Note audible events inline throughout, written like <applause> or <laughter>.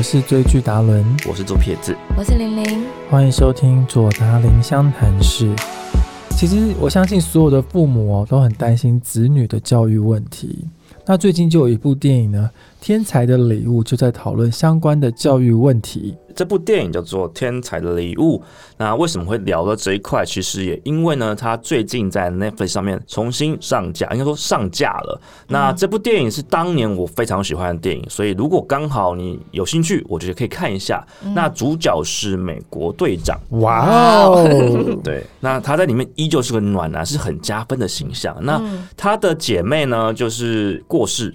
我是追剧达伦，我是左撇子，我是玲玲，欢迎收听左达林相谈室。其实我相信所有的父母哦都很担心子女的教育问题。那最近就有一部电影呢，《天才的礼物》，就在讨论相关的教育问题。这部电影叫做《天才的礼物》。那为什么会聊到这一块？其实也因为呢，它最近在 Netflix 上面重新上架，应该说上架了。那这部电影是当年我非常喜欢的电影，所以如果刚好你有兴趣，我觉得可以看一下。那主角是美国队长，哇哦！<laughs> 对，那他在里面依旧是个暖男，是很加分的形象。那他的姐妹呢，就是过世，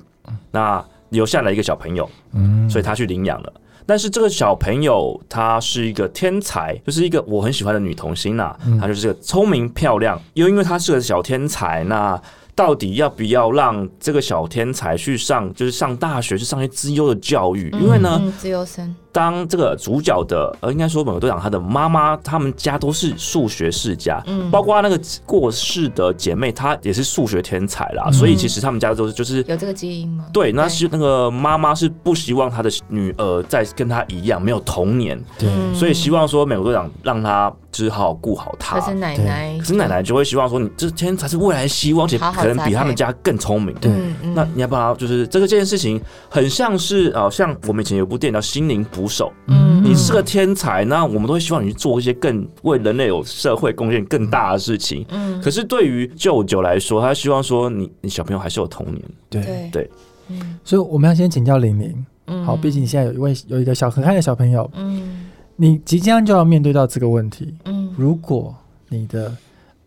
那留下了一个小朋友，嗯，所以他去领养了。但是这个小朋友她是一个天才，就是一个我很喜欢的女童星呐，她就是个聪明漂亮，又因为她是个小天才，那到底要不要让这个小天才去上，就是上大学，去上一些资优的教育？因为呢，资优生。当这个主角的，呃，应该说美国队长他的妈妈，他们家都是数学世家，嗯，包括那个过世的姐妹，她也是数学天才啦，所以其实他们家都是就是有这个基因吗？对，那是那个妈妈是不希望她的女儿再跟她一样没有童年，对，所以希望说美国队长让她就是好好顾好他。可是奶奶，可是奶奶就会希望说你这天才是未来希望，且可能比他们家更聪明，对，那你要不要就是这个这件事情很像是啊，像我们以前有部电影叫《心灵捕手》，嗯，你是个天才，那我们都会希望你去做一些更为人类有社会贡献更大的事情。嗯，可是对于舅舅来说，他希望说你你小朋友还是有童年。对。对，嗯，所以我们要先请教玲玲。嗯，好，毕竟你现在有一位有一个小可爱的小朋友。嗯，你即将就要面对到这个问题。嗯，如果你的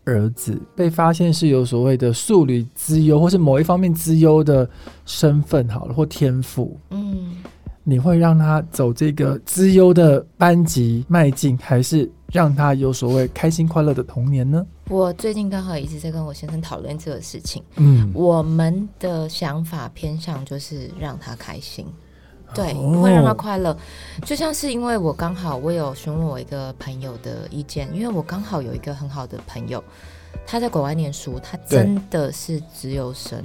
儿子被发现是有所谓的数理之优，或是某一方面之优的身份，好了，或天赋。嗯。你会让他走这个之优的班级迈进，还是让他有所谓开心快乐的童年呢？我最近刚好一直在跟我先生讨论这个事情。嗯，我们的想法偏向就是让他开心，对，会让他快乐。就像是因为我刚好我有询问我一个朋友的意见，因为我刚好有一个很好的朋友，他在国外念书，他真的是自由生。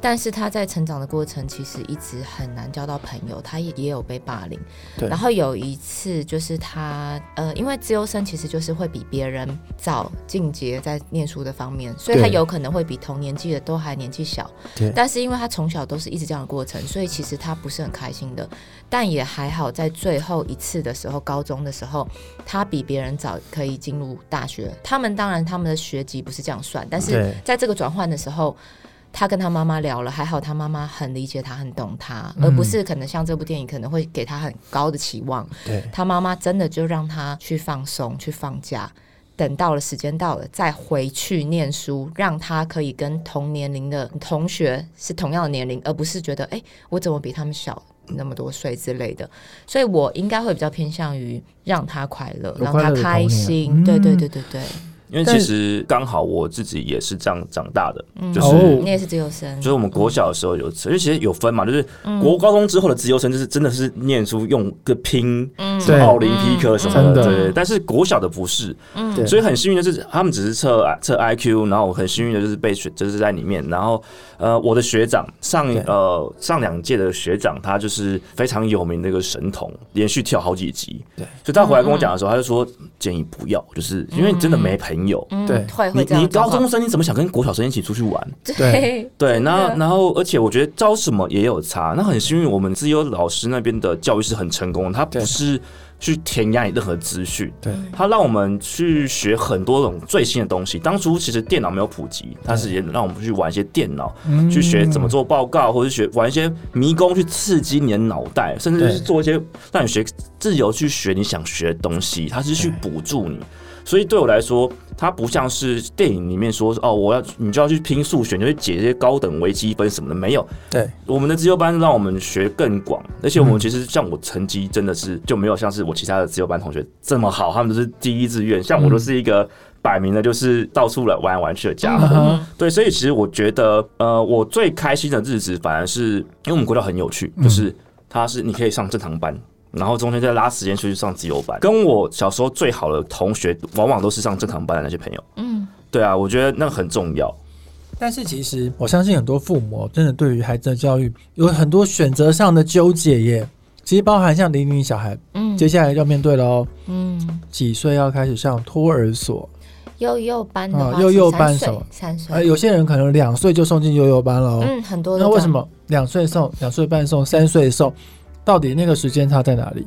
但是他在成长的过程，其实一直很难交到朋友，他也也有被霸凌。对。然后有一次，就是他呃，因为自由生其实就是会比别人早进阶在念书的方面，所以他有可能会比同年纪的都还年纪小。对。但是因为他从小都是一直这样的过程，所以其实他不是很开心的。但也还好，在最后一次的时候，高中的时候，他比别人早可以进入大学。他们当然他们的学籍不是这样算，但是在这个转换的时候。他跟他妈妈聊了，还好他妈妈很理解他，很懂他，而不是可能像这部电影可能会给他很高的期望。对，他妈妈真的就让他去放松，去放假，等到了时间到了再回去念书，让他可以跟同年龄的同学是同样的年龄，而不是觉得哎，我怎么比他们小那么多岁之类的。所以我应该会比较偏向于让他快乐，让他开心。对对对对对。因为其实刚好我自己也是这样长大的，就是你也是自由生，就是我们国小的时候有，因为其实有分嘛，就是国高中之后的自由生，就是真的是念书用个拼，什么奥林匹克什么的，对。但是国小的不是，所以很幸运的是，他们只是测测 IQ，然后我很幸运的就是被选，就是在里面。然后呃，我的学长上呃上两届的学长，他就是非常有名的一个神童，连续跳好几级。对，所以他回来跟我讲的时候，他就说建议不要，就是因为真的没朋友。有对，你你高中生你怎么想跟国小生一起出去玩？对对，然后然后而且我觉得招什么也有差。那很幸运，我们自由老师那边的教育是很成功，他不是去填压你任何资讯，对他让我们去学很多种最新的东西。当初其实电脑没有普及，他是也让我们去玩一些电脑，去学怎么做报告，或者学玩一些迷宫去刺激你的脑袋，甚至是做一些让你学自由去学你想学的东西。他是去补助你。所以对我来说，它不像是电影里面说哦，我要你就要去拼数学，就去解这些高等微积分什么的，没有。对，我们的自由班让我们学更广，而且我们其实像我成绩真的是就没有像是我其他的自由班同学这么好，他们都是第一志愿，像我都是一个摆明了就是到处来玩来玩去的家伙。对，所以其实我觉得，呃，我最开心的日子反而是因为我们国家很有趣，就是它是你可以上正常班。然后中间再拉时间出去上自由班，跟我小时候最好的同学，往往都是上正常班的那些朋友。嗯，对啊，我觉得那很重要。但是其实我相信很多父母真的对于孩子的教育有很多选择上的纠结耶。其实包含像零零小孩，嗯，接下来要面对了哦，嗯，几岁要开始上托儿所？幼幼班啊，幼幼班什么？三岁。哎，有些人可能两岁就送进幼幼班了哦。嗯，很多。那为什么两岁送、两岁半送、三岁送？到底那个时间差在哪里？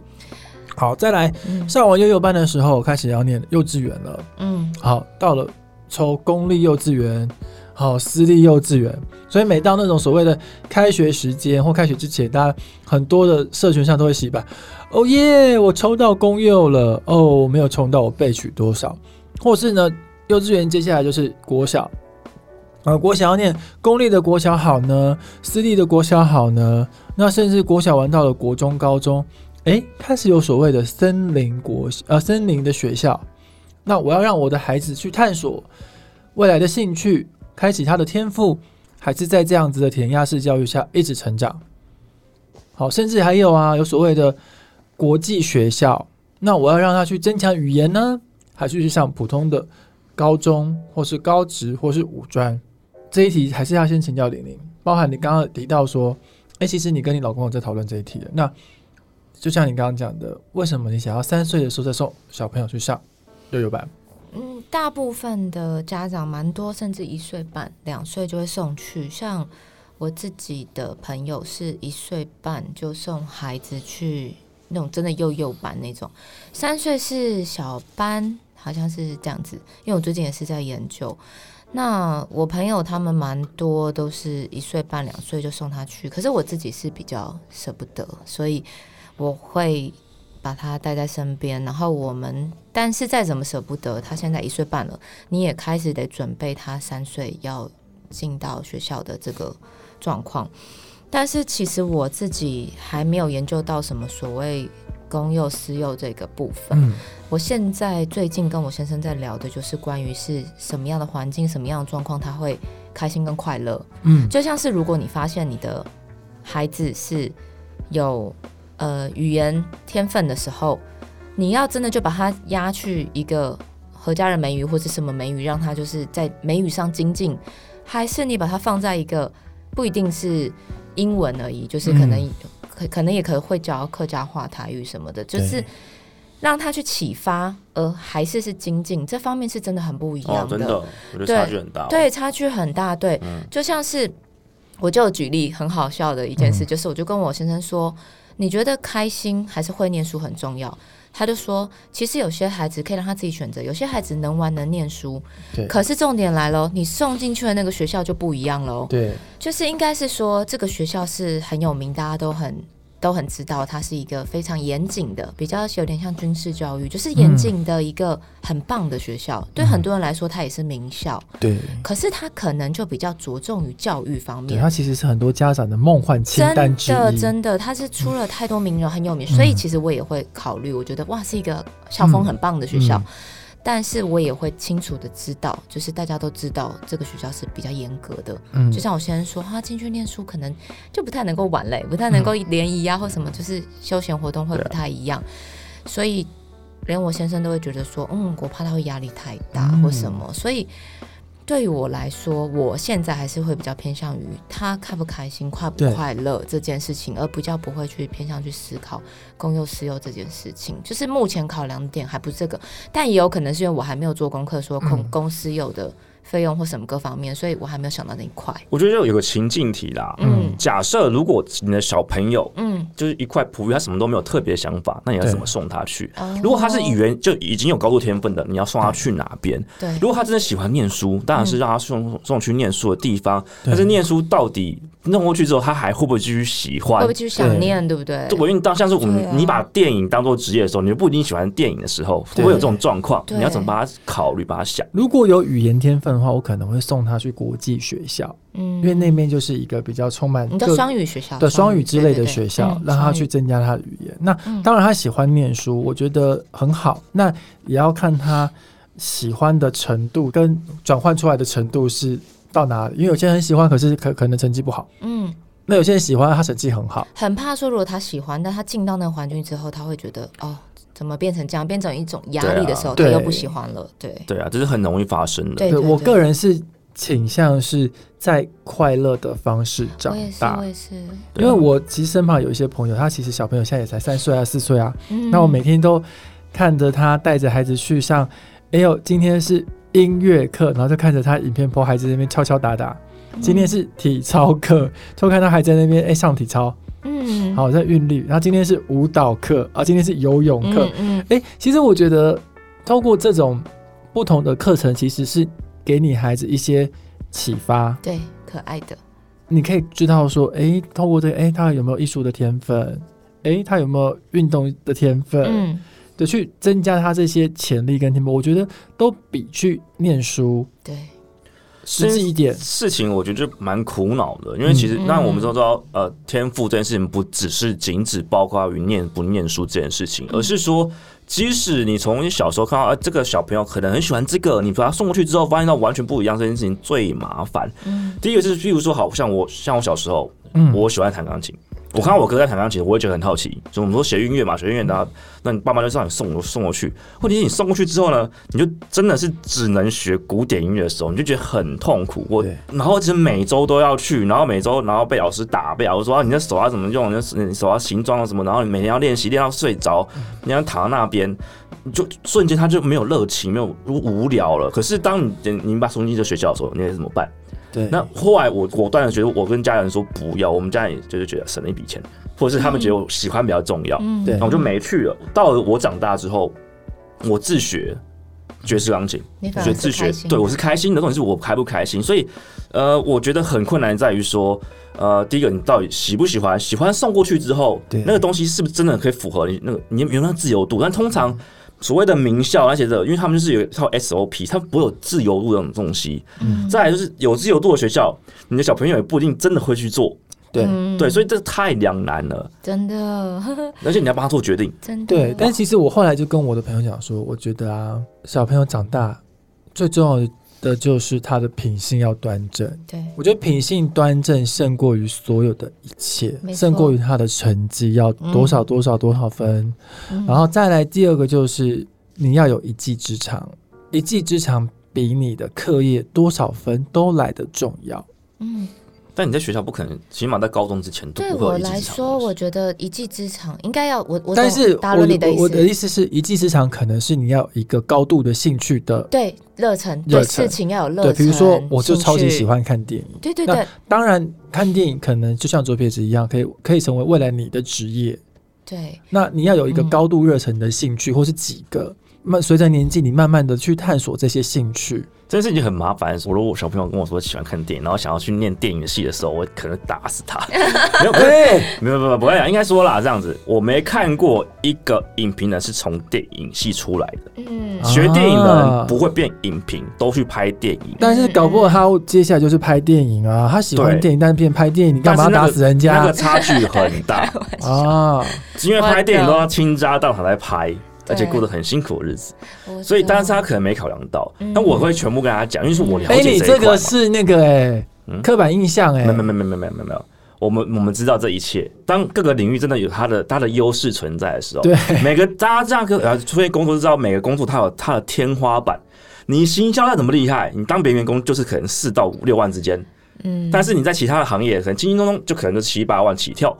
好，再来上完幼幼班的时候，开始要念幼稚园了。嗯，好，到了抽公立幼稚园，好，私立幼稚园。所以每到那种所谓的开学时间或开学之前，大家很多的社群上都会洗白。哦耶，我抽到公幼了。哦，我没有抽到，我备取多少？或是呢，幼稚园接下来就是国小，啊，国小要念公立的国小好呢，私立的国小好呢，那甚至国小玩到了国中、高中，哎，开始有所谓的森林国，呃，森林的学校，那我要让我的孩子去探索未来的兴趣，开启他的天赋，还是在这样子的填鸭式教育下一直成长？好，甚至还有啊，有所谓的国际学校，那我要让他去增强语言呢？还是去上普通的高中，或是高职，或是五专？这一题还是要先请教玲玲。包含你刚刚提到说，哎，其实你跟你老公有在讨论这一题的。那就像你刚刚讲的，为什么你想要三岁的时候再送小朋友去上幼幼班？嗯，大部分的家长蛮多，甚至一岁半、两岁就会送去。像我自己的朋友是一岁半就送孩子去。那种真的幼幼班那种，三岁是小班，好像是这样子。因为我最近也是在研究，那我朋友他们蛮多都是一岁半、两岁就送他去，可是我自己是比较舍不得，所以我会把他带在身边。然后我们，但是再怎么舍不得，他现在一岁半了，你也开始得准备他三岁要进到学校的这个状况。但是其实我自己还没有研究到什么所谓公幼私幼这个部分。嗯，我现在最近跟我先生在聊的就是关于是什么样的环境、什么样的状况他会开心跟快乐。嗯，就像是如果你发现你的孩子是有呃语言天分的时候，你要真的就把他压去一个何家人美语或者什么美语，让他就是在美语上精进，还是你把他放在一个不一定是。英文而已，就是可能可可能也可能会教客家话、台语什么的，就是让他去启发，而还是是精进这方面是真的很不一样的，真的，我觉得差距很大，对，差距很大，对，就像是我就举例很好笑的一件事，就是我就跟我先生说，你觉得开心还是会念书很重要？他就说，其实有些孩子可以让他自己选择，有些孩子能玩能念书，对。可是重点来了，你送进去的那个学校就不一样喽，对。就是应该是说，这个学校是很有名，大家都很。都很知道，它是一个非常严谨的，比较有点像军事教育，就是严谨的一个很棒的学校。对很多人来说，它也是名校。对，可是它可能就比较着重于教育方面。它其实是很多家长的梦幻清单之一。真的，真的，它是出了太多名人，很有名。所以其实我也会考虑，我觉得哇，是一个校风很棒的学校。但是我也会清楚的知道，就是大家都知道这个学校是比较严格的。嗯，就像我先生说，他进去念书可能就不太能够玩嘞，不太能够联谊啊或什么，就是休闲活动会不太一样。所以连我先生都会觉得说，嗯，我怕他会压力太大或什么，所以。对于我来说，我现在还是会比较偏向于他开不开心、快不快乐这件事情，而比较不会去偏向去思考公幼私幼这件事情。就是目前考量点还不是这个，但也有可能是因为我还没有做功课，说公公司有的。费用或什么各方面，所以我还没有想到那一块。我觉得就有个情境题啦。嗯，假设如果你的小朋友，嗯，就是一块璞玉，他什么都没有特别想法，那你要怎么送他去？如果他是语言就已经有高度天分的，你要送他去哪边？对。如果他真的喜欢念书，当然是让他送送去念书的地方。但是念书到底弄过去之后，他还会不会继续喜欢？会不会继续想念？对不对？我因为当像是我们，你把电影当做职业的时候，你就不一定喜欢电影的时候，会不会有这种状况？你要怎么把它考虑？把它想？如果有语言天分。的话，我可能会送他去国际学校，嗯，因为那边就是一个比较充满你的双语学校的双语之类的学校，让他去增加他的语言。那当然，他喜欢念书，我觉得很好。那也要看他喜欢的程度跟转换出来的程度是到哪里。因为有些人喜欢，可是可可能成绩不好，嗯。那有些人喜欢，他成绩很好。很怕说，如果他喜欢，但他进到那个环境之后，他会觉得哦。怎么变成这样？变成一种压力的时候，他又不喜欢了。对对啊，这是很容易发生的。对我个人是倾向是在快乐的方式长大。我也是，因为我其实身旁有一些朋友，他其实小朋友现在也才三岁啊、四岁啊。那我每天都看着他带着孩子去上，哎呦，今天是音乐课，然后就看着他影片播孩子那边敲敲打打。今天是体操课，就看他还在那边哎上体操，嗯，好在韵律。然后今天是舞蹈课啊，今天是游泳课，嗯，哎，其实我觉得透过这种不同的课程，其实是给你孩子一些启发，对，可爱的，你可以知道说，哎，透过这，哎，他有没有艺术的天分？哎，他有没有运动的天分？嗯，的去增加他这些潜力跟天赋，我觉得都比去念书，对。实际一点事情，我觉得就蛮苦恼的，因为其实那我们都知道，呃，天赋这件事情不只是仅只包括于念不念书这件事情，而是说，即使你从你小时候看到，啊，这个小朋友可能很喜欢这个，你把他送过去之后，发现到完全不一样，这件事情最麻烦。第一个是，譬如说，好像我像我小时候，我喜欢弹钢琴。我看到我哥在弹钢琴，我也觉得很好奇。所以我们说学音乐嘛，学音乐的，那你爸妈就让你送我送过去。问题是你送过去之后呢，你就真的是只能学古典音乐的时候，你就觉得很痛苦。我然后其实每周都要去，然后每周然后被老师打，被老师说啊，你的手要怎么用，你的手要形状什么，然后你每天要练习，练到睡着，你要躺在那边，就瞬间他就没有热情，没有无聊了。可是当你你把送进这学校的时候，你该怎么办？对，那后来我果断的觉得，我跟家人说不要，我们家人就是觉得省了一笔钱，或者是他们觉得我喜欢比较重要，对，我就没去了。到了我长大之后，我自学爵士钢琴，学自学，对我是开心的，重点是我开不开心。所以，呃，我觉得很困难在于说，呃，第一个你到底喜不喜欢？喜欢送过去之后，那个东西是不是真的可以符合你那个你有没有那自由度？但通常。所谓的名校那些的，因为他们就是有一套 SOP，他不会有自由度这种东西。嗯，再来就是有自由度的学校，你的小朋友也不一定真的会去做。对对，所以这太两难了，真的。<laughs> 而且你要帮他做决定，真的。对，但其实我后来就跟我的朋友讲说，我觉得啊，小朋友长大最重要的。的就是他的品性要端正，对。我觉得品性端正胜过于所有的一切，胜过于他的成绩要多少多少多少分，然后再来第二个就是你要有一技之长，一技之长比你的课业多少分都来得重要，嗯。但你在学校不可能，起码在高中之前都不会对我来说，我觉得一技之长应该要我我。但是我的我的意思是一技之长，可能是你要一个高度的兴趣的对热忱，对事情要有热忱。对，比如说，我就超级喜欢看电影。对对对。当然，看电影可能就像左撇子一样，可以可以成为未来你的职业。对。那你要有一个高度热忱的兴趣，或是几个。慢随着年纪，你慢慢的去探索这些兴趣。这件事情很麻烦。我如果小朋友跟我说喜欢看电影，然后想要去念电影系的时候，我可能打死他。<laughs> 没有，没有，没有，不会讲。应该说啦，这样子，我没看过一个影评人是从电影系出来的。嗯，学电影的人不会变影评，都去拍电影。但是搞不好他接下来就是拍电影啊。他喜欢电影，但是变拍电影，你干嘛打死人家？那个差距很大 <laughs> 啊！因为拍电影都要倾家荡产来拍。而且过得很辛苦的日子，所以当时他可能没考量到，那、我会全部跟他讲，因为是我了解这一块、你这个是那个哎、欸，刻板印象哎、欸，没没没没没没没有，我们我们知道这一切，当各个领域真的有它的它的优势存在的时候，对，每个大家这样跟，除非工作知道每个工作它有它的天花板，你行销再怎么厉害，你当别员工就是可能四到五六万之间，嗯，但是你在其他的行业可能轻轻松松就可能就七八万起跳。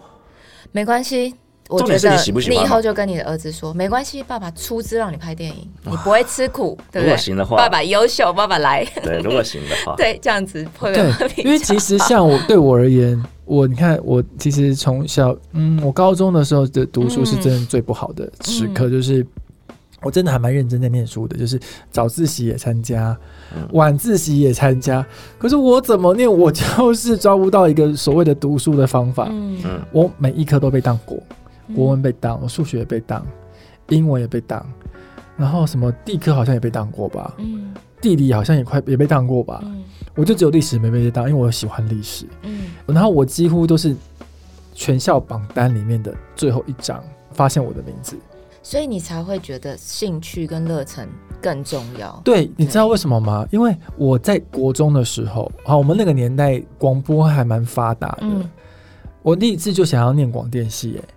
没关系，我觉得你以后就跟你的儿子说，没关系，爸爸出资让你拍电影，你不会吃苦，对不对？行的话，爸爸优秀，爸爸来。<laughs> 对，如果行的话，对，这样子会因为其实像我对我而言，我你看我其实从小，嗯，我高中的时候的读书是真的最不好的时刻，就是我真的还蛮认真在念书的，就是早自习也参加，晚自习也参加，可是我怎么念，我就是抓不到一个所谓的读书的方法，嗯，我每一科都被当过。国文被当，我数学也被当，英文也被当，然后什么地科好像也被当过吧，嗯，地理好像也快也被当过吧，嗯，我就只有历史没被当，因为我喜欢历史，嗯，然后我几乎都是全校榜单里面的最后一张发现我的名字，所以你才会觉得兴趣跟热忱更重要。对，你知道为什么吗？因为我在国中的时候，好，我们那个年代广播还蛮发达的，我第一次就想要念广电系，哎。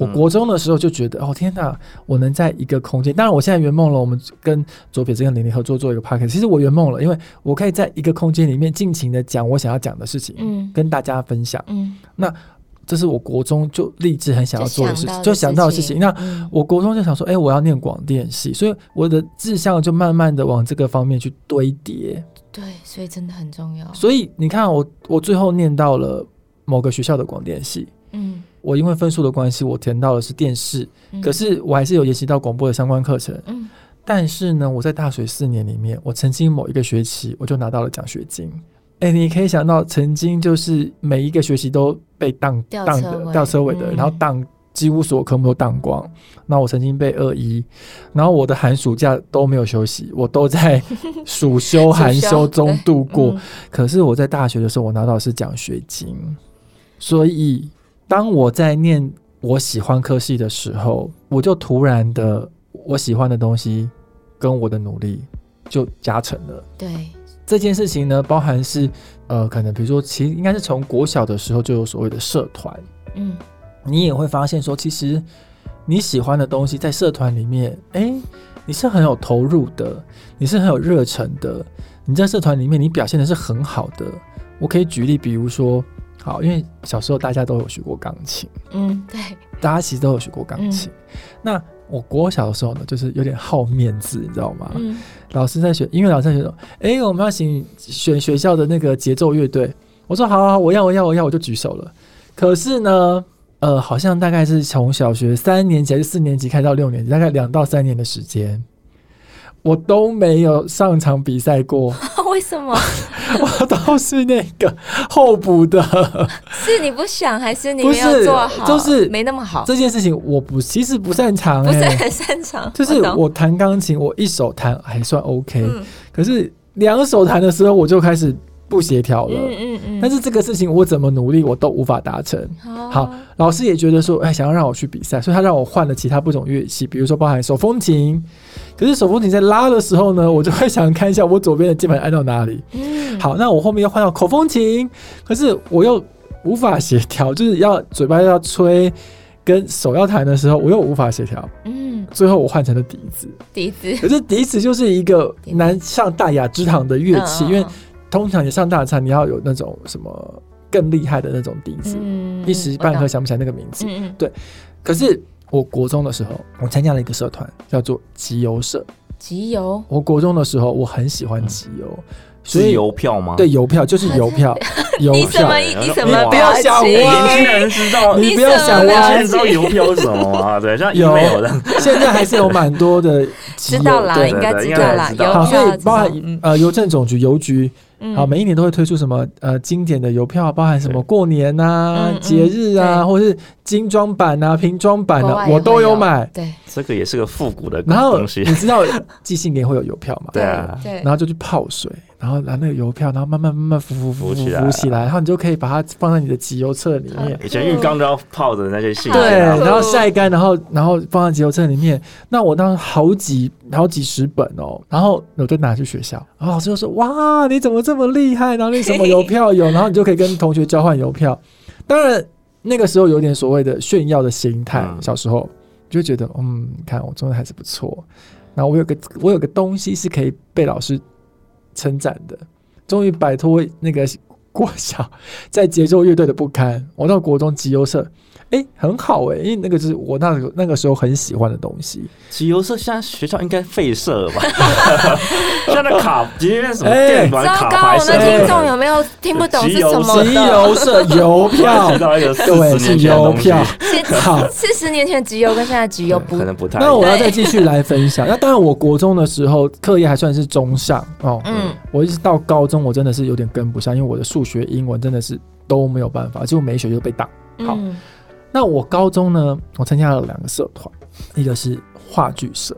我国中的时候就觉得，哦天哪，我能在一个空间，当然我现在圆梦了。我们跟左撇子跟玲玲合作做一个 p a r k 其实我圆梦了，因为我可以在一个空间里面尽情的讲我想要讲的事情，嗯，跟大家分享，嗯，那。这是我国中就立志很想要做的事情，就想到的事情。那我国中就想说，哎，我要念广电系，所以我的志向就慢慢的往这个方面去堆叠。对，所以真的很重要。所以你看，我我最后念到了某个学校的广电系，嗯，我因为分数的关系，我填到的是电视，可是我还是有研习到广播的相关课程。嗯，但是呢，我在大学四年里面，我曾经某一个学期，我就拿到了奖学金。哎，你可以想到，曾经就是每一个学期都被当当的吊车尾的，然后当几乎所有科目都当光。那我曾经被二一，然后我的寒暑假都没有休息，我都在 <laughs> 暑休寒休中度过。可是我在大学的时候，我拿到的是奖学金。所以当我在念我喜欢科系的时候，我就突然的我喜欢的东西跟我的努力就加成了。对。这件事情呢，包含是，呃，可能比如说，其实应该是从国小的时候就有所谓的社团，嗯，你也会发现说，其实你喜欢的东西在社团里面，哎，你是很有投入的，你是很有热忱的，你在社团里面你表现的是很好的。我可以举例，比如说，好，因为小时候大家都有学过钢琴，嗯，对，大家其实都有学过钢琴，那。我国小的时候呢，就是有点好面子，你知道吗？嗯。老师在学音乐，老师在选说：“哎，我们要请选学校的那个节奏乐队。”我说：“好，好，好，我要，我要，我要，我就举手了。”可是呢，呃，好像大概是从小学三年级还是四年级开到六年级，大概两到三年的时间。我都没有上场比赛过，<laughs> 为什么？<laughs> 我都是那个 <laughs> 候补的。<laughs> 是你不想，还是你没有做好？就是没那么好。这件事情我不，其实不擅长，不是很擅长。就是我弹钢琴，我一手弹还算 OK，可是两手弹的时候，我就开始。不协调了，嗯嗯嗯，但是这个事情我怎么努力我都无法达成。好，老师也觉得说，哎，想要让我去比赛，所以他让我换了其他不同乐器，比如说包含手风琴。可是手风琴在拉的时候呢，我就会想看一下我左边的键盘按到哪里。嗯，好，那我后面要换到口风琴，可是我又无法协调，<laughs> 就是要嘴巴要吹，跟手要弹的时候，我又无法协调。嗯，最后我换成了笛子。笛子，可是笛子就是一个难上大雅之堂的乐器，因为。通常你上大餐，你要有那种什么更厉害的那种笛子，一时半刻想不起来那个名字。对，可是我国中的时候，我参加了一个社团，叫做集邮社。集邮。我国中的时候，我很喜欢集邮。所以邮票吗？对，邮票就是 <laughs> 邮票。你什么？你什么？不要想我年轻人知道，你不要想我知道邮票是什么吗？对，像有的，现在还是有蛮多的。知道啦，应该知道啦。好，所以包含呃邮政总局邮局。好，每一年都会推出什么呃经典的邮票，包含什么过年啊、节日啊，或者是精装版啊、瓶装版的，我都有买。对，这个也是个复古的东西。<laughs> 你知道寄信年会有邮票吗？对啊，然后就去泡水。然后拿那个邮票，然后慢慢慢慢浮浮浮浮浮起来，然后你就可以把它放在你的集邮册里面。以前浴缸都要泡的那些信，对，然后晒干，然后然后放在集邮册里面。那我当时好几好几十本哦，然后我就拿去学校，然后老师就说：“哇，你怎么这么厉害？然后你什么邮票有？然后你就可以跟同学交换邮票。”当然那个时候有点所谓的炫耀的心态，小时候就觉得嗯，看我做的还是不错。然后我有个我有个东西是可以被老师。成长的，终于摆脱那个过小在节奏乐队的不堪，我到国中集邮社。哎，很好哎，因为那个是我那个那个时候很喜欢的东西。集邮社现在学校应该废社了吧？<laughs> 现在卡今天什么电玩卡牌社？我们听众有没有听不懂是什么？集邮社邮票，对，是邮票。好，四十年前集邮跟现在集邮不 <laughs> 可能不太。那我要再继续来分享。那当然，我国中的时候课业还算是中上哦。嗯，我一直到高中，我真的是有点跟不上，因为我的数学、英文真的是都没有办法，就每一学就被挡。好。那我高中呢，我参加了两个社团，一个是话剧社，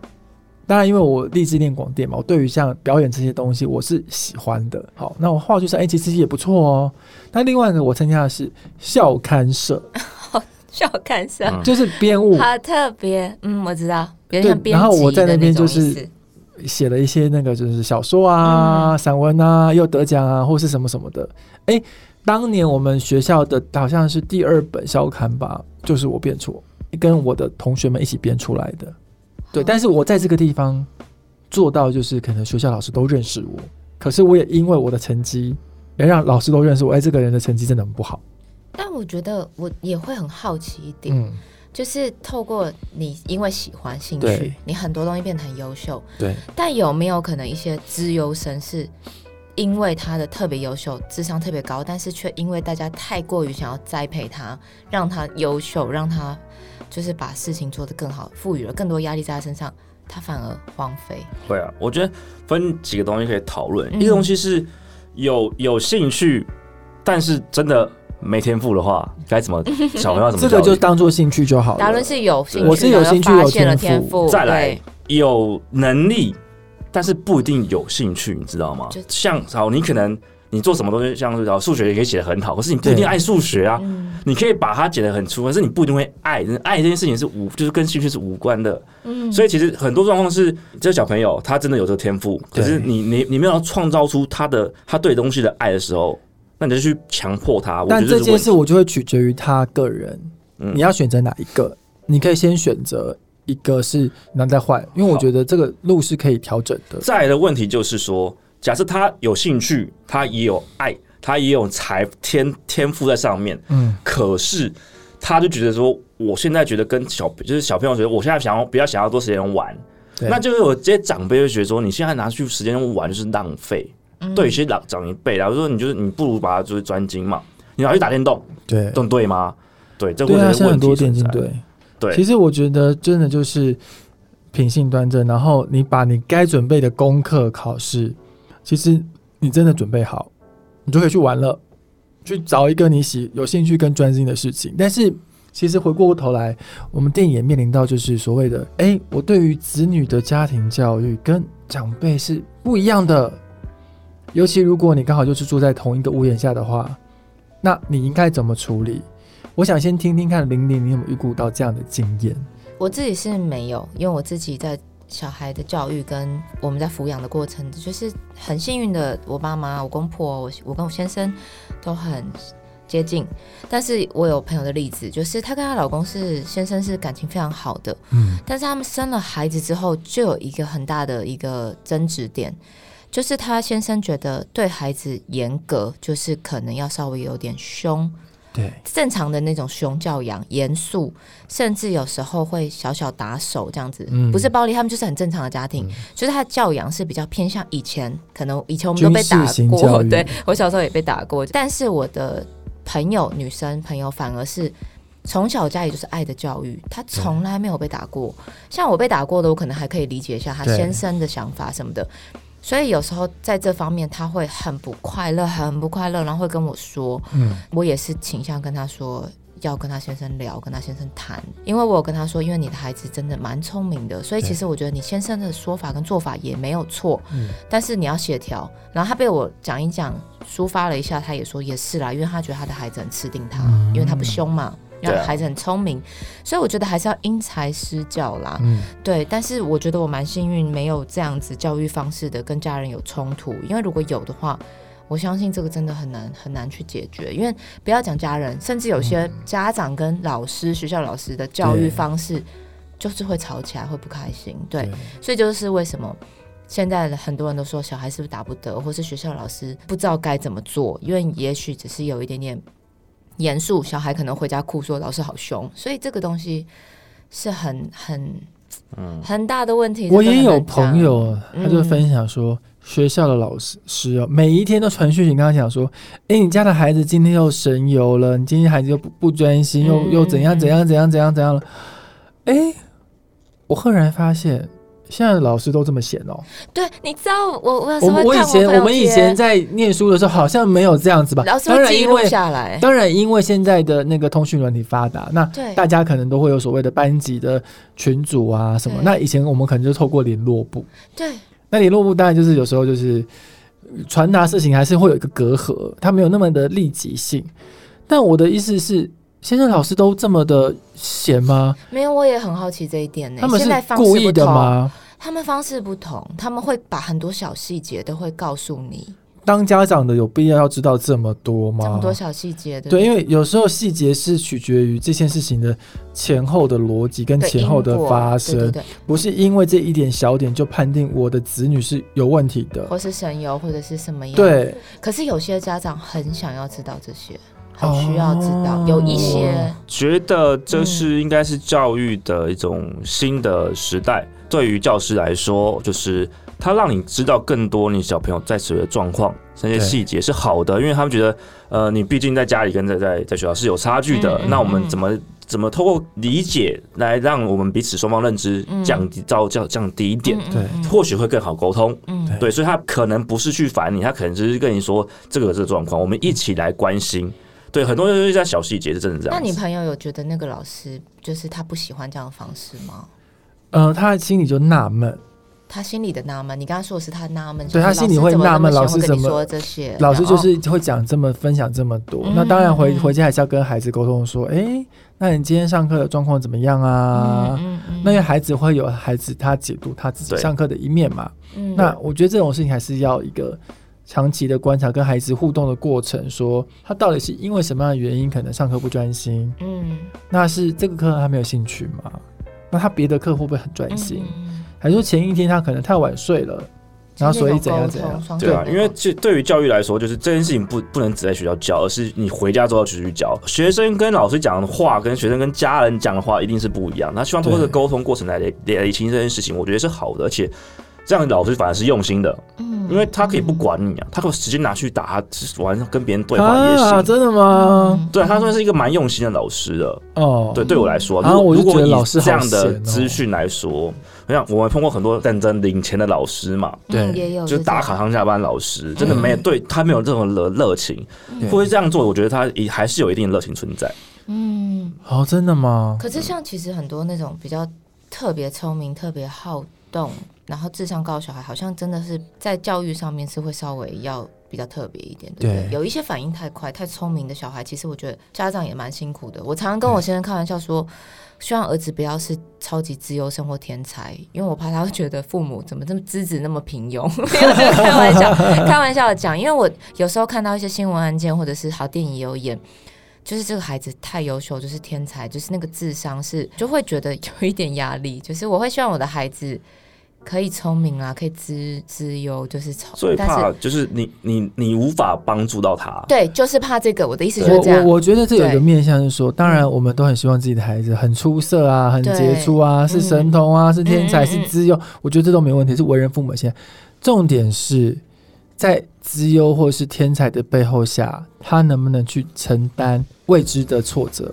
当然因为我立志练广电嘛，我对于像表演这些东西我是喜欢的。好，那我话剧社哎，其实也不错哦。那另外一个我参加的是校刊社，<laughs> 校刊社就是编务，好特别。嗯，我知道。对，然后我在那边就是写了一些那个就是小说啊、散文啊，又得奖啊，或是什么什么的。哎。当年我们学校的好像是第二本校刊吧，就是我编出，跟我的同学们一起编出来的。对，但是我在这个地方做到，就是可能学校老师都认识我，可是我也因为我的成绩，也让老师都认识我。哎，这个人的成绩真的很不好。但我觉得我也会很好奇一点，就是透过你因为喜欢兴趣，你很多东西变得很优秀。对。但有没有可能一些资优生是因为他的特别优秀，智商特别高，但是却因为大家太过于想要栽培他，让他优秀，让他。就是把事情做得更好，赋予了更多压力在他身上，他反而荒废。会啊，我觉得分几个东西可以讨论。一个东西是有有兴趣，但是真的没天赋的话，该怎么小朋友怎么？<laughs> 这个就当做兴趣就好了。达伦是有兴趣，我是有兴趣有天赋。再来有能力，但是不一定有兴趣，你知道吗？像好，你可能。你做什么东西，像是数学也可以写的很好，可是你不一定爱数学啊。你可以把它写的很粗，可是你不一定会爱。爱这件事情是无，就是跟兴趣是无关的。嗯，所以其实很多状况是，这个小朋友他真的有这个天赋，可是你你你没有创造出他的他对东西的爱的时候，那你就去强迫他。但这件事我就会取决于他个人，你要选择哪一个？你可以先选择一个是，然后再换，因为我觉得这个路是可以调整的。再来的问题就是说。假设他有兴趣，他也有爱，他也有才天天赋在上面，嗯，可是他就觉得说，我现在觉得跟小就是小朋友觉得，我现在想要比较想要多时间玩，那就是有这些长辈就觉得说，你现在拿去时间玩就是浪费，对，有些老长一辈，然后说你就是你不如把它就是专精嘛，你拿去打电动，对，动对吗？对，这会是很多电竞队，其实我觉得真的就是品性端正，然后你把你该准备的功课考试。其实你真的准备好，你就可以去玩了，去找一个你喜有兴趣跟专心的事情。但是其实回过头来，我们电影也面临到就是所谓的，哎，我对于子女的家庭教育跟长辈是不一样的。尤其如果你刚好就是住在同一个屋檐下的话，那你应该怎么处理？我想先听听看玲玲，你有没有预估到这样的经验？我自己是没有，因为我自己在。小孩的教育跟我们在抚养的过程，就是很幸运的，我爸妈、我公婆、我我跟我先生都很接近。但是我有朋友的例子，就是她跟她老公是先生是感情非常好的，嗯，但是他们生了孩子之后，就有一个很大的一个争执点，就是他先生觉得对孩子严格，就是可能要稍微有点凶。对，正常的那种熊教养，严肃，甚至有时候会小小打手这样子，不是暴力，他们就是很正常的家庭，就是他教养是比较偏向以前，可能以前我们都被打过，<laughs> 对我小时候也被打过，但是我的朋友女生朋友反而是从小家里就是爱的教育，他从来没有被打过，像我被打过的，我可能还可以理解一下他先生的想法什么的。所以有时候在这方面他会很不快乐，很不快乐，然后会跟我说，嗯，我也是倾向跟他说要跟他先生聊，跟他先生谈，因为我有跟他说，因为你的孩子真的蛮聪明的，所以其实我觉得你先生的说法跟做法也没有错，嗯，但是你要协调。然后他被我讲一讲，抒发了一下，他也说也是啦，因为他觉得他的孩子很吃定他，因为他不凶嘛。让孩子很聪明，所以我觉得还是要因材施教啦。嗯，对。但是我觉得我蛮幸运，没有这样子教育方式的跟家人有冲突。因为如果有的话，我相信这个真的很难很难去解决。因为不要讲家人，甚至有些家长跟老师、学校老师的教育方式，就是会吵起来，会不开心。对，所以就是为什么现在很多人都说小孩是不是打不得，或是学校老师不知道该怎么做？因为也许只是有一点点。严肃，小孩可能回家哭说老师好凶，所以这个东西是很很嗯很大的问题。我也有朋友，他就分享说，学校的老师师哦，每一天都传讯息跟他讲说，哎，你家的孩子今天又神游了，你今天孩子又不不专心，又又怎样怎样怎样怎样怎样了？哎，我赫然发现。现在的老师都这么闲哦？对，你知道我我我我以前我们以前在念书的时候好像没有这样子吧？老师会记录下来。当然，因为现在的那个通讯软体发达，那大家可能都会有所谓的班级的群组啊什么。那以前我们可能就透过联络部。对。那联络部当然就是有时候就是传达事情还是会有一个隔阂，它没有那么的立即性。但我的意思是，现在老师都这么的闲吗？没有，我也很好奇这一点呢。他们是故意的吗？他们方式不同，他们会把很多小细节都会告诉你。当家长的有必要要知道这么多吗？这么多小细节的，对，因为有时候细节是取决于这件事情的前后的逻辑跟前后的发生，不是因为这一点小点就判定我的子女是有问题的，或是神游或者是什么样。对，可是有些家长很想要知道这些。很需要知道，有一些觉得这是应该是教育的一种新的时代。对于教师来说，就是他让你知道更多你小朋友在学的状况，这些细节是好的，因为他们觉得，呃，你毕竟在家里跟在在在学校是有差距的。那我们怎么怎么透过理解来让我们彼此双方认知降低到降降低一点？对，或许会更好沟通。嗯，对，所以他可能不是去烦你，他可能只是跟你说这个这个状况，我们一起来关心。对，很多人是在小细节是真的这样。那你朋友有觉得那个老师就是他不喜欢这样的方式吗？呃，他心里就纳闷。他心里的纳闷，你刚刚说的是他纳闷，对他心里会纳闷，老师怎么说这些？老师就是会讲这么分享这么多。那当然回回家还是要跟孩子沟通说，哎，那你今天上课的状况怎么样啊？那些孩子会有孩子他解读他自己上课的一面嘛。那我觉得这种事情还是要一个。长期的观察跟孩子互动的过程，说他到底是因为什么样的原因可能上课不专心？嗯，那是这个课他没有兴趣吗？那他别的课会不会很专心？还是说前一天他可能太晚睡了，然后所以怎样怎样？对啊，因为这对于教育来说，就是这件事情不不能只在学校教，而是你回家之后继续教。学生跟老师讲的话，跟学生跟家人讲的话一定是不一样。那希望通过这个沟通过程来理清这件事情，我觉得是好的，而且。这样老师反而是用心的，嗯，因为他可以不管你啊，他可以直接拿去打，他玩跟别人对话也行。真的吗？对，他算是一个蛮用心的老师的。哦，对，对我来说，如果以这样的资讯来说，我想我们碰过很多认真领钱的老师嘛，对，也有，就打卡上下班老师，真的没有对他没有这种热热情，不会这样做，我觉得他也还是有一定的热情存在。嗯，哦，真的吗？可是像其实很多那种比较特别聪明、特别好动。然后智商高的小孩好像真的是在教育上面是会稍微要比较特别一点，对不对？有一些反应太快、太聪明的小孩，其实我觉得家长也蛮辛苦的。我常常跟我先生开玩笑说，希望儿子不要是超级自优生活天才，因为我怕他会觉得父母怎么这么资质那么平庸。<laughs> 开玩笑，开玩笑的讲，因为我有时候看到一些新闻案件或者是好电影有演，就是这个孩子太优秀，就是天才，就是那个智商是就会觉得有一点压力。就是我会希望我的孩子。可以聪明啊，可以资资优，就是最怕就是你你你无法帮助到他。对，就是怕这个。我的意思就是这样。我我觉得这有一个面向是说，当然我们都很希望自己的孩子很出色啊，很杰出啊，是神童啊，是天才，是资优。我觉得这都没问题，是为人父母。现在重点是在资优或是天才的背后下，他能不能去承担未知的挫折？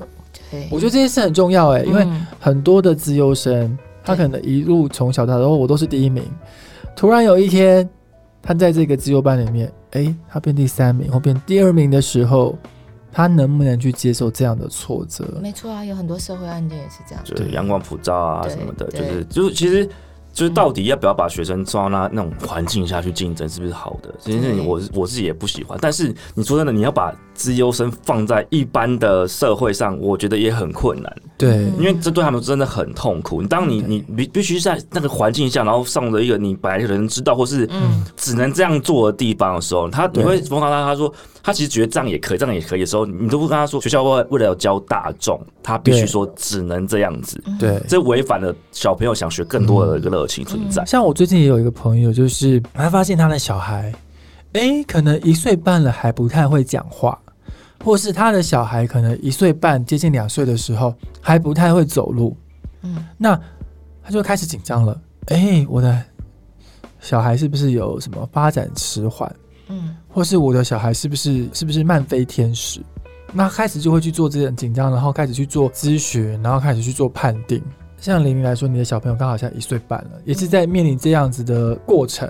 对，我觉得这件事很重要哎，因为很多的资优生。他可能一路从小到大，我都是第一名。突然有一天，他在这个自由班里面，哎，他变第三名或变第二名的时候，他能不能去接受这样的挫折？没错啊，有很多社会案件也是这样。对，阳光普照啊什么的，就是就是其实。就是到底要不要把学生送到那那种环境下去竞争，是不是好的？这件事情我我自己也不喜欢。但是你说真的，你要把资优生放在一般的社会上，我觉得也很困难。对，因为这对他们真的很痛苦。当你你必必须在那个环境下，然后上了一个你本来人知道或是只能这样做的地方的时候，他你会碰到他，他说。他其实觉得这样也可以，这样也可以的时候，你都不跟他说，学校为为了要教大众，他必须说只能这样子。对，这违反了小朋友想学更多的一个热情存在。像我最近也有一个朋友，就是他发现他的小孩，哎，可能一岁半了还不太会讲话，或是他的小孩可能一岁半接近两岁的时候还不太会走路。嗯，那他就开始紧张了。哎，我的小孩是不是有什么发展迟缓？嗯，或是我的小孩是不是是不是慢飞天使？那开始就会去做这种紧张，然后开始去做咨询，然后开始去做判定。像玲玲来说，你的小朋友刚好像一岁半了，也是在面临这样子的过程。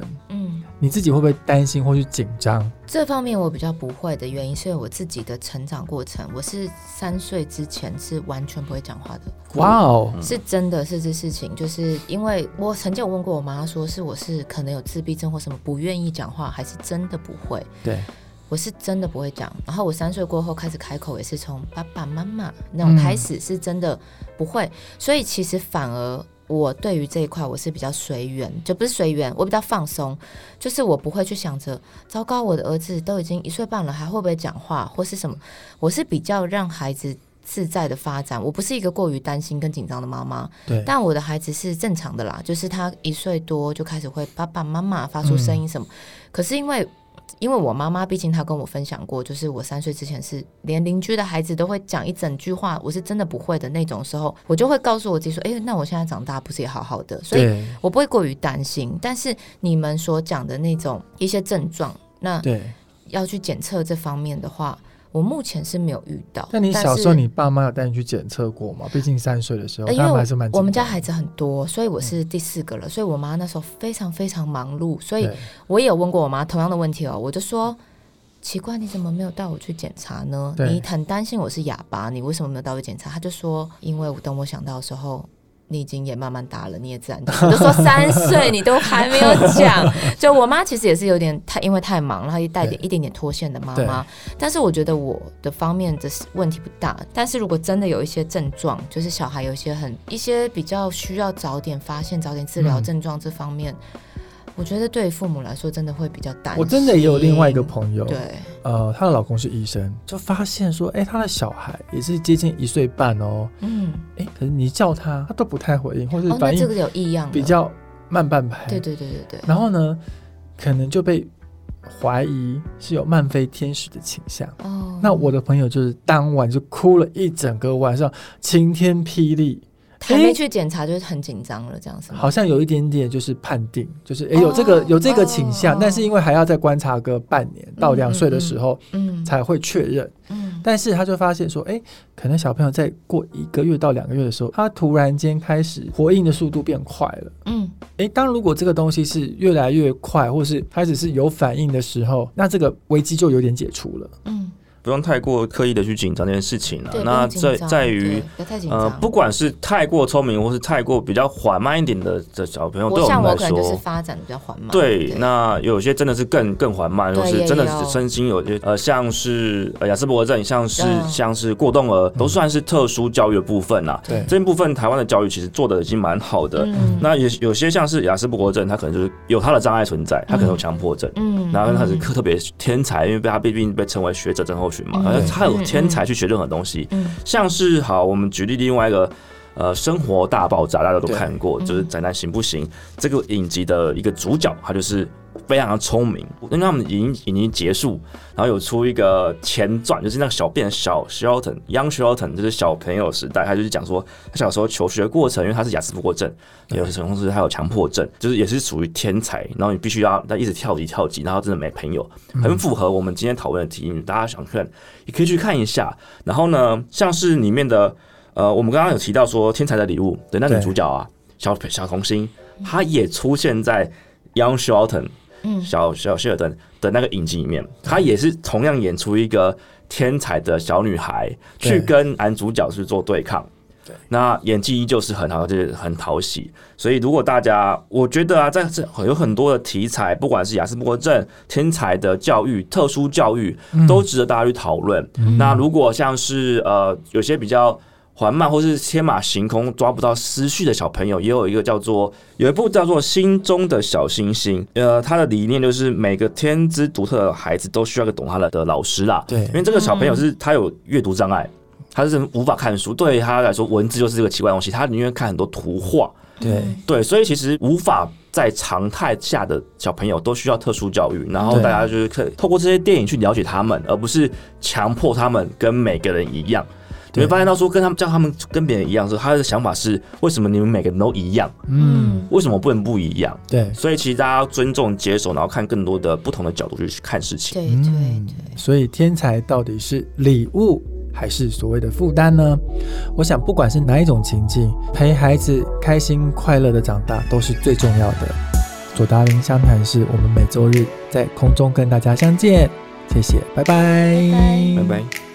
你自己会不会担心或是紧张？这方面我比较不会的原因，是因为我自己的成长过程。我是三岁之前是完全不会讲话的。哇哦，是真的是这事情，就是因为我曾经有问过我妈，说是我是可能有自闭症或什么不愿意讲话，还是真的不会？对，我是真的不会讲。然后我三岁过后开始开口，也是从爸爸妈妈那种开始，是真的不会。所以其实反而。我对于这一块我是比较随缘，就不是随缘，我比较放松，就是我不会去想着，糟糕，我的儿子都已经一岁半了，还会不会讲话或是什么？我是比较让孩子自在的发展，我不是一个过于担心跟紧张的妈妈。对，但我的孩子是正常的啦，就是他一岁多就开始会爸爸妈妈发出声音什么，可是因为。因为我妈妈，毕竟她跟我分享过，就是我三岁之前是连邻居的孩子都会讲一整句话，我是真的不会的那种时候，我就会告诉我自己说：“哎，那我现在长大不是也好好的？”所以我不会过于担心。但是你们所讲的那种一些症状，那要去检测这方面的话。我目前是没有遇到。那你小时候，你爸妈有带你去检测过吗？毕竟三岁的时候，因为还是蛮……我们家孩子很多，所以我是第四个了。所以我妈那时候非常非常忙碌，所以我也有问过我妈同样的问题哦。我就说，奇怪，你怎么没有带我去检查呢？你很担心我是哑巴，你为什么没有带我检查？她就说，因为等我想到的时候。你已经也慢慢大了，你也自然就说三岁你都还没有讲。<laughs> 就我妈其实也是有点太，因为太忙，然后带点一点点脱线的妈妈。但是我觉得我的方面的问题不大。但是如果真的有一些症状，就是小孩有一些很一些比较需要早点发现、早点治疗症状这方面。我觉得对于父母来说，真的会比较担心。我真的也有另外一个朋友，对，呃，她的老公是医生，就发现说，哎，她的小孩也是接近一岁半哦，嗯，哎，可是你叫他，他都不太回应，或者反应这个有异样，比较慢半拍。对对对对对。然后呢，可能就被怀疑是有慢飞天使的倾向。哦。那我的朋友就是当晚就哭了一整个晚上，晴天霹雳。还没去检查，就是很紧张了，这样子。好像有一点点，就是判定，就是哎有这个有这个倾向，但是因为还要再观察个半年到两岁的时候，嗯，才会确认。嗯，但是他就发现说，哎，可能小朋友在过一个月到两个月的时候，他突然间开始回应的速度变快了。嗯，哎，当如果这个东西是越来越快，或是开始是有反应的时候，那这个危机就有点解除了。嗯。不用太过刻意的去紧张这件事情了。那在在于呃，不管是太过聪明，或是太过比较缓慢一点的的小朋友，对我们来说，发展比较缓慢。对，那有些真的是更更缓慢，或是真的是身心有些呃，像是呃雅斯伯格症，像是像是过动儿，都算是特殊教育的部分呐。对，这部分台湾的教育其实做的已经蛮好的。那有有些像是雅斯伯格症，他可能就是有他的障碍存在，他可能有强迫症。嗯，然后他是特别天才，因为被他毕竟被称为学者症候。嘛，而他有天才去学任何东西，像是好，我们举例另外一个，呃，生活大爆炸，大家都看过，就是宅男行不行？这个影集的一个主角，他就是。非常的聪明，因为他们已经已经结束，然后有出一个前传，就是那个小变小 Shelton，Young Shelton，就是小朋友时代，他就是讲说他小时候求学过程，因为他是雅斯伯格症，有些同时他有强迫症，就是也是属于天才，然后你必须要他一直跳级跳级，然后真的没朋友，很符合我们今天讨论的题目，大家想看也可以去看一下。然后呢，像是里面的呃，我们刚刚有提到说天才的礼物的那女主角啊，小小童星，她也出现在 Young Shelton。小小希尔顿的那个影集里面，他也是同样演出一个天才的小女孩，去跟男主角去做对抗。对，那演技依旧是很好，就是很讨喜。所以，如果大家，我觉得啊，在这有很多的题材，不管是雅思伯格症、天才的教育、特殊教育，都值得大家去讨论。那如果像是呃，有些比较。缓慢或是天马行空抓不到思绪的小朋友，也有一个叫做有一部叫做《心中的小星星》。呃，他的理念就是每个天资独特的孩子都需要个懂他的的老师啦。对，因为这个小朋友是他有阅读障碍，他是无法看书，对他来说文字就是这个奇怪东西，他宁愿看很多图画。对对，所以其实无法在常态下的小朋友都需要特殊教育，然后大家就是可以透过这些电影去了解他们，而不是强迫他们跟每个人一样。你会发现到说，跟他们叫他们跟别人一样，说他的想法是为什么你们每个人都一样？嗯，为什么不能不一样？对，所以其实大家要尊重、接受，然后看更多的不同的角度去看事情。对对对。所以天才到底是礼物还是所谓的负担呢？我想，不管是哪一种情境，陪孩子开心快乐的长大都是最重要的。左达林相谈室，我们每周日在空中跟大家相见，谢谢，拜拜，拜拜。